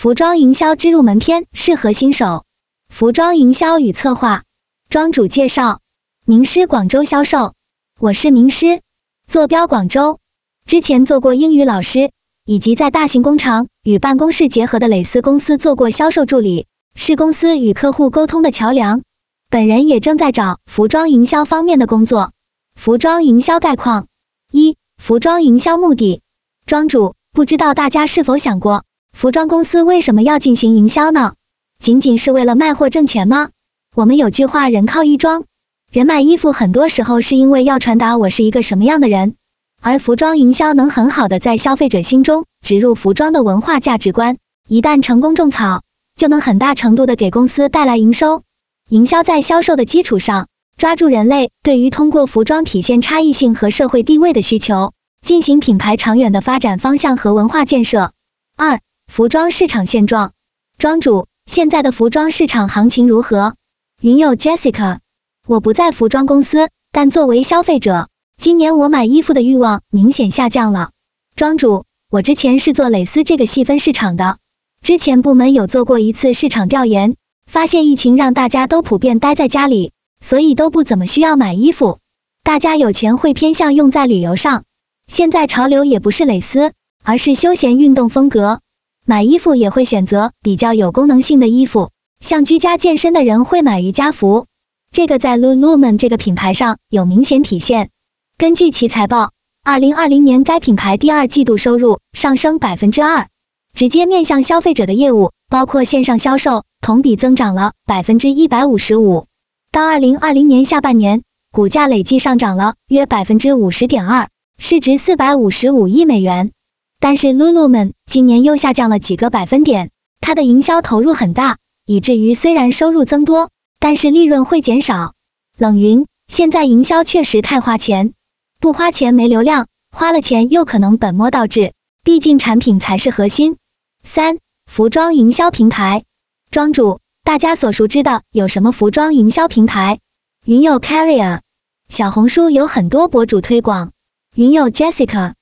服装营销之入门篇适合新手。服装营销与策划，庄主介绍：名师广州销售，我是名师，坐标广州，之前做过英语老师，以及在大型工厂与办公室结合的蕾丝公司做过销售助理，是公司与客户沟通的桥梁。本人也正在找服装营销方面的工作。服装营销概况：一、服装营销目的。庄主，不知道大家是否想过，服装公司为什么要进行营销呢？仅仅是为了卖货挣钱吗？我们有句话，人靠衣装，人买衣服很多时候是因为要传达我是一个什么样的人，而服装营销能很好的在消费者心中植入服装的文化价值观，一旦成功种草，就能很大程度的给公司带来营收。营销在销售的基础上，抓住人类对于通过服装体现差异性和社会地位的需求，进行品牌长远的发展方向和文化建设。二、服装市场现状，庄主，现在的服装市场行情如何？云友 Jessica，我不在服装公司，但作为消费者，今年我买衣服的欲望明显下降了。庄主，我之前是做蕾丝这个细分市场的，之前部门有做过一次市场调研。发现疫情让大家都普遍待在家里，所以都不怎么需要买衣服。大家有钱会偏向用在旅游上。现在潮流也不是蕾丝，而是休闲运动风格。买衣服也会选择比较有功能性的衣服，像居家健身的人会买瑜伽服。这个在 Lululemon 这个品牌上有明显体现。根据其财报，二零二零年该品牌第二季度收入上升百分之二，直接面向消费者的业务包括线上销售。同比增长了百分之一百五十五，到二零二零年下半年，股价累计上涨了约百分之五十点二，市值四百五十五亿美元。但是 Lululemon 今年又下降了几个百分点，它的营销投入很大，以至于虽然收入增多，但是利润会减少。冷云，现在营销确实太花钱，不花钱没流量，花了钱又可能本末倒置，毕竟产品才是核心。三、服装营销平台。庄主，大家所熟知的有什么服装营销平台？云友 Carrier，小红书有很多博主推广。云友 Jessica，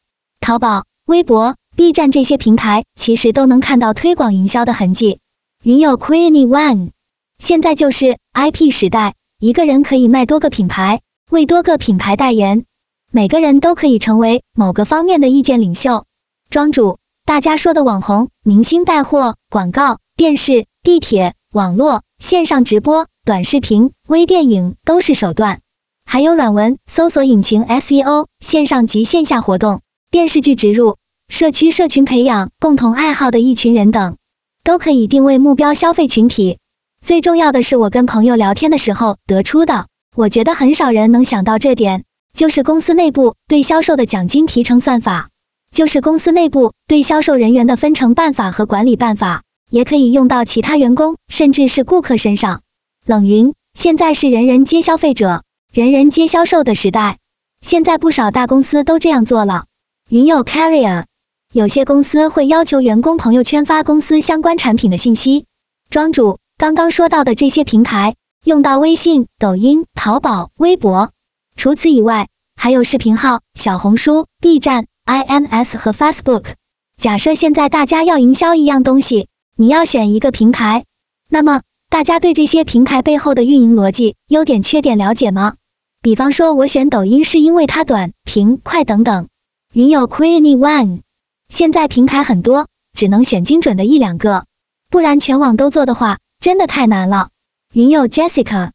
淘宝、微博、B 站这些平台其实都能看到推广营销的痕迹。云友 Queenie One，现在就是 IP 时代，一个人可以卖多个品牌，为多个品牌代言，每个人都可以成为某个方面的意见领袖。庄主，大家说的网红、明星带货、广告、电视。地铁、网络、线上直播、短视频、微电影都是手段，还有软文、搜索引擎 SEO、线上及线下活动、电视剧植入、社区社群培养共同爱好的一群人等，都可以定位目标消费群体。最重要的是，我跟朋友聊天的时候得出的，我觉得很少人能想到这点，就是公司内部对销售的奖金提成算法，就是公司内部对销售人员的分成办法和管理办法。也可以用到其他员工，甚至是顾客身上。冷云，现在是人人皆消费者，人人皆销售的时代。现在不少大公司都这样做了。云友 Carrier，有些公司会要求员工朋友圈发公司相关产品的信息。庄主，刚刚说到的这些平台，用到微信、抖音、淘宝、微博。除此以外，还有视频号、小红书、B 站、IMS 和 Facebook。假设现在大家要营销一样东西。你要选一个平台，那么大家对这些平台背后的运营逻辑、优点、缺点了解吗？比方说，我选抖音是因为它短、平、快等等。云友 Queenie One，现在平台很多，只能选精准的一两个，不然全网都做的话，真的太难了。云友 Jessica，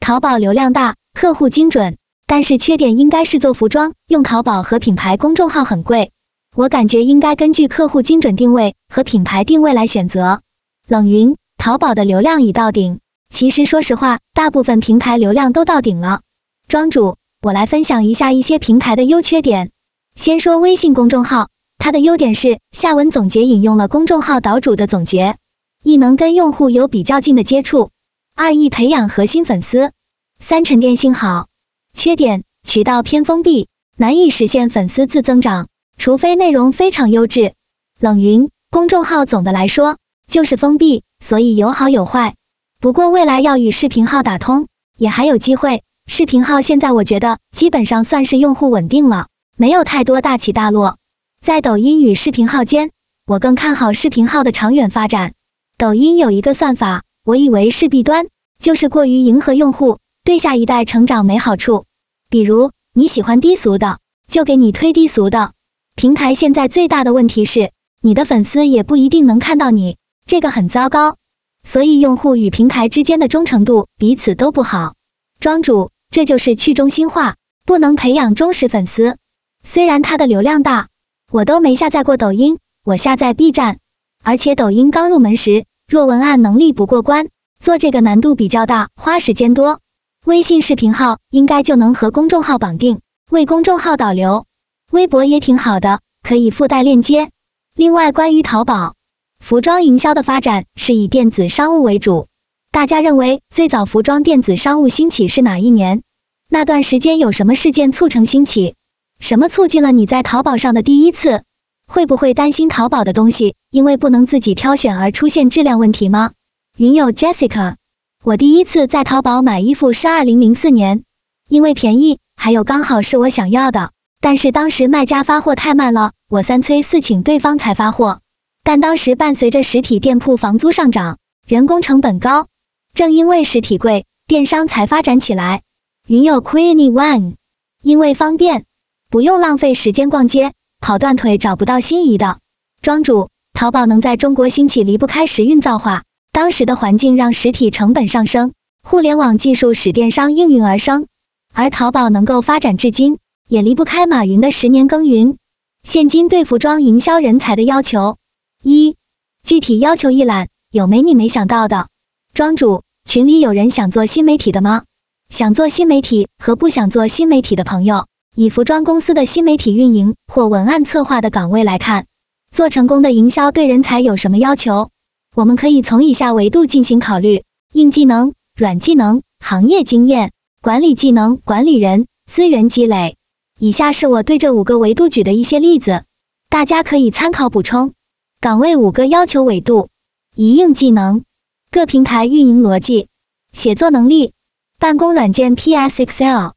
淘宝流量大，客户精准，但是缺点应该是做服装用淘宝和品牌公众号很贵。我感觉应该根据客户精准定位和品牌定位来选择。冷云，淘宝的流量已到顶，其实说实话，大部分平台流量都到顶了。庄主，我来分享一下一些平台的优缺点。先说微信公众号，它的优点是下文总结引用了公众号岛主的总结，一能跟用户有比较近的接触，二易培养核心粉丝，三沉淀性好。缺点，渠道偏封闭，难以实现粉丝自增长。除非内容非常优质，冷云公众号总的来说就是封闭，所以有好有坏。不过未来要与视频号打通，也还有机会。视频号现在我觉得基本上算是用户稳定了，没有太多大起大落。在抖音与视频号间，我更看好视频号的长远发展。抖音有一个算法，我以为是弊端，就是过于迎合用户，对下一代成长没好处。比如你喜欢低俗的，就给你推低俗的。平台现在最大的问题是，你的粉丝也不一定能看到你，这个很糟糕。所以用户与平台之间的忠诚度彼此都不好。庄主，这就是去中心化，不能培养忠实粉丝。虽然它的流量大，我都没下载过抖音，我下载 B 站。而且抖音刚入门时，若文案能力不过关，做这个难度比较大，花时间多。微信视频号应该就能和公众号绑定，为公众号导流。微博也挺好的，可以附带链接。另外，关于淘宝服装营销的发展是以电子商务为主。大家认为最早服装电子商务兴起是哪一年？那段时间有什么事件促成兴起？什么促进了你在淘宝上的第一次？会不会担心淘宝的东西因为不能自己挑选而出现质量问题吗？云友 Jessica，我第一次在淘宝买衣服是二零零四年，因为便宜，还有刚好是我想要的。但是当时卖家发货太慢了，我三催四请对方才发货。但当时伴随着实体店铺房租上涨，人工成本高，正因为实体贵，电商才发展起来。云友 Queenie One，因为方便，不用浪费时间逛街，跑断腿找不到心仪的。庄主，淘宝能在中国兴起，离不开时运造化。当时的环境让实体成本上升，互联网技术使电商应运而生，而淘宝能够发展至今。也离不开马云的十年耕耘。现今对服装营销人才的要求，一、具体要求一览，有没你没想到的？庄主，群里有人想做新媒体的吗？想做新媒体和不想做新媒体的朋友，以服装公司的新媒体运营或文案策划的岗位来看，做成功的营销对人才有什么要求？我们可以从以下维度进行考虑：硬技能、软技能、行业经验、管理技能、管理人、资源积累。以下是我对这五个维度举的一些例子，大家可以参考补充。岗位五个要求维度：一、硬技能，各平台运营逻辑、写作能力、办公软件 PS Excel、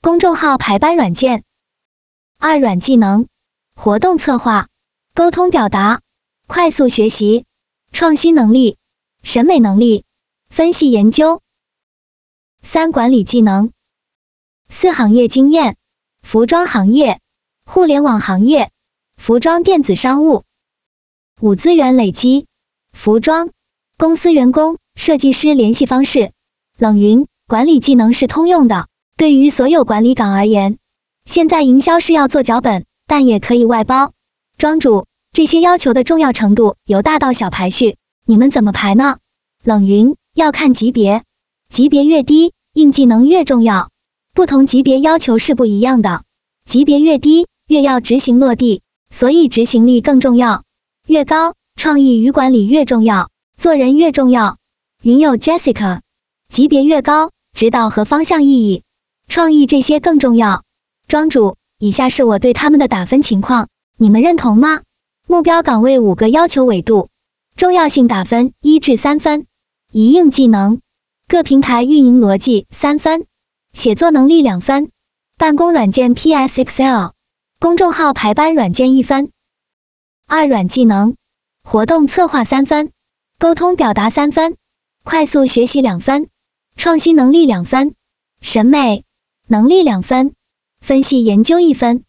公众号排班软件；二、软技能，活动策划、沟通表达、快速学习、创新能力、审美能力、分析研究；三、管理技能，四、行业经验。服装行业、互联网行业、服装电子商务。五、资源累积，服装。公司员工、设计师联系方式。冷云。管理技能是通用的，对于所有管理岗而言。现在营销是要做脚本，但也可以外包。庄主，这些要求的重要程度由大到小排序，你们怎么排呢？冷云要看级别，级别越低，硬技能越重要。不同级别要求是不一样的，级别越低，越要执行落地，所以执行力更重要；越高，创意与管理越重要，做人越重要。云友 Jessica，级别越高，指导和方向意义、创意这些更重要。庄主，以下是我对他们的打分情况，你们认同吗？目标岗位五个要求维度，重要性打分一至三分，一硬技能，各平台运营逻辑三分。写作能力两分，办公软件 PS Excel，公众号排班软件一分。二软技能，活动策划三分，沟通表达三分，快速学习两分，创新能力两分，审美能力两分，分析研究一分。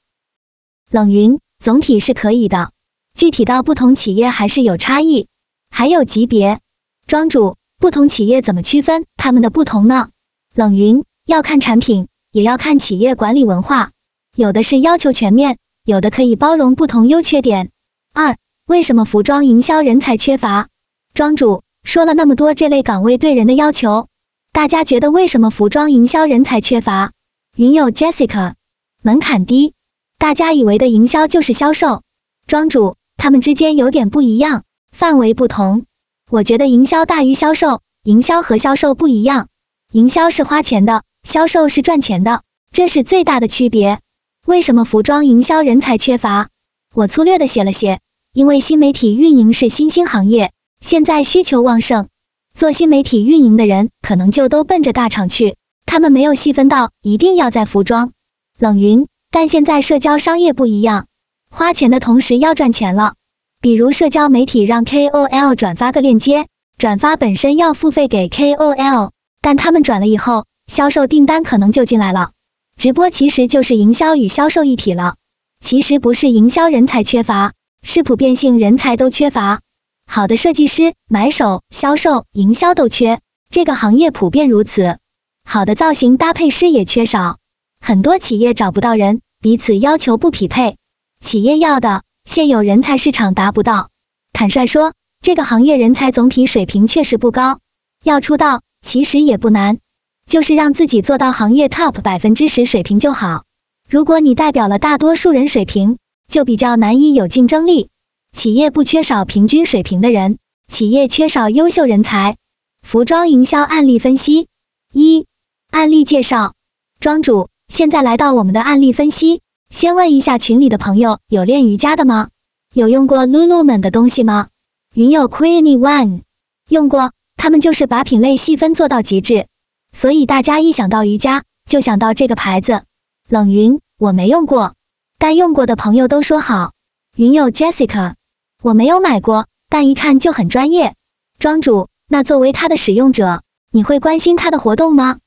冷云总体是可以的，具体到不同企业还是有差异，还有级别。庄主，不同企业怎么区分他们的不同呢？冷云。要看产品，也要看企业管理文化，有的是要求全面，有的可以包容不同优缺点。二、为什么服装营销人才缺乏？庄主说了那么多这类岗位对人的要求，大家觉得为什么服装营销人才缺乏？云友 Jessica，门槛低，大家以为的营销就是销售。庄主，他们之间有点不一样，范围不同。我觉得营销大于销售，营销和销售不一样，营销是花钱的。销售是赚钱的，这是最大的区别。为什么服装营销人才缺乏？我粗略的写了写，因为新媒体运营是新兴行业，现在需求旺盛，做新媒体运营的人可能就都奔着大厂去，他们没有细分到一定要在服装。冷云，但现在社交商业不一样，花钱的同时要赚钱了，比如社交媒体让 KOL 转发个链接，转发本身要付费给 KOL，但他们转了以后，销售订单可能就进来了。直播其实就是营销与销售一体了。其实不是营销人才缺乏，是普遍性人才都缺乏。好的设计师、买手、销售、营销都缺，这个行业普遍如此。好的造型搭配师也缺少，很多企业找不到人，彼此要求不匹配，企业要的现有人才市场达不到。坦率说，这个行业人才总体水平确实不高，要出道其实也不难，就是让自己做到行业 top 百分之十水平就好。如果你代表了大多数人水平，就比较难以有竞争力。企业不缺少平均水平的人，企业缺少优秀人才。服装营销案例分析一，案例介绍。庄主，现在来到我们的案例分析。先问一下群里的朋友，有练瑜伽的吗？有用过 Lululemon 的东西吗？云友 Queenie One 用过，他们就是把品类细分做到极致，所以大家一想到瑜伽，就想到这个牌子。冷云，我没用过，但用过的朋友都说好。云友 Jessica，我没有买过，但一看就很专业。庄主，那作为他的使用者，你会关心他的活动吗？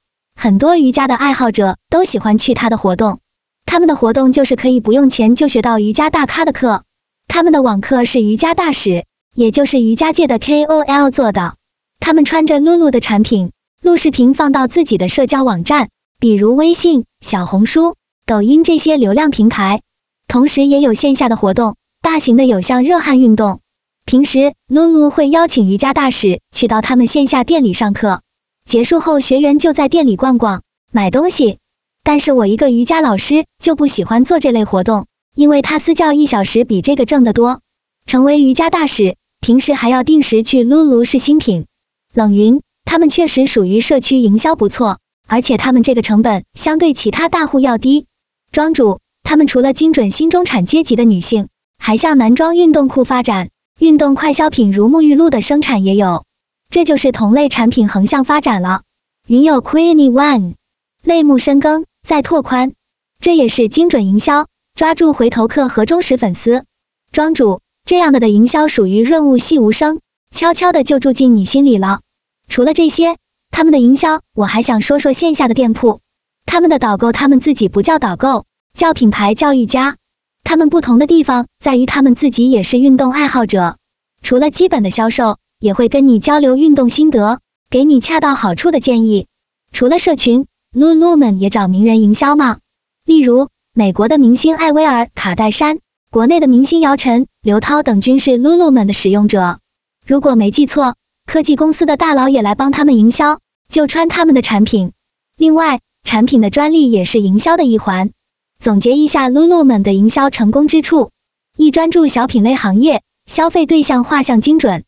很多瑜伽的爱好者都喜欢去他的活动，他们的活动就是可以不用钱就学到瑜伽大咖的课，他们的网课是瑜伽大使，也就是瑜伽界的 KOL 做的，他们穿着露露的产品，录视频放到自己的社交网站。比如微信、小红书、抖音这些流量平台，同时也有线下的活动，大型的有像热汗运动。平时露露会邀请瑜伽大使去到他们线下店里上课，结束后学员就在店里逛逛、买东西。但是我一个瑜伽老师就不喜欢做这类活动，因为他私教一小时比这个挣得多。成为瑜伽大使，平时还要定时去露露试新品。冷云，他们确实属于社区营销不错。而且他们这个成本相对其他大户要低。庄主，他们除了精准新中产阶级的女性，还向男装运动裤发展，运动快消品如沐浴露的生产也有，这就是同类产品横向发展了。云有 Queenie One，类目深耕再拓宽，这也是精准营销，抓住回头客和忠实粉丝。庄主，这样的的营销属于润物细无声，悄悄的就住进你心里了。除了这些。他们的营销，我还想说说线下的店铺。他们的导购，他们自己不叫导购，叫品牌教育家。他们不同的地方在于，他们自己也是运动爱好者。除了基本的销售，也会跟你交流运动心得，给你恰到好处的建议。除了社群，Lululemon 也找名人营销吗？例如，美国的明星艾薇儿、卡戴珊，国内的明星姚晨、刘涛等均是 Lululemon 的使用者。如果没记错。科技公司的大佬也来帮他们营销，就穿他们的产品。另外，产品的专利也是营销的一环。总结一下 Lululemon 的营销成功之处：一、专注小品类行业，消费对象画像精准；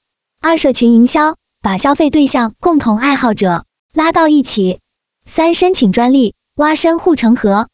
二、社群营销，把消费对象共同爱好者拉到一起；三、申请专利，挖深护城河。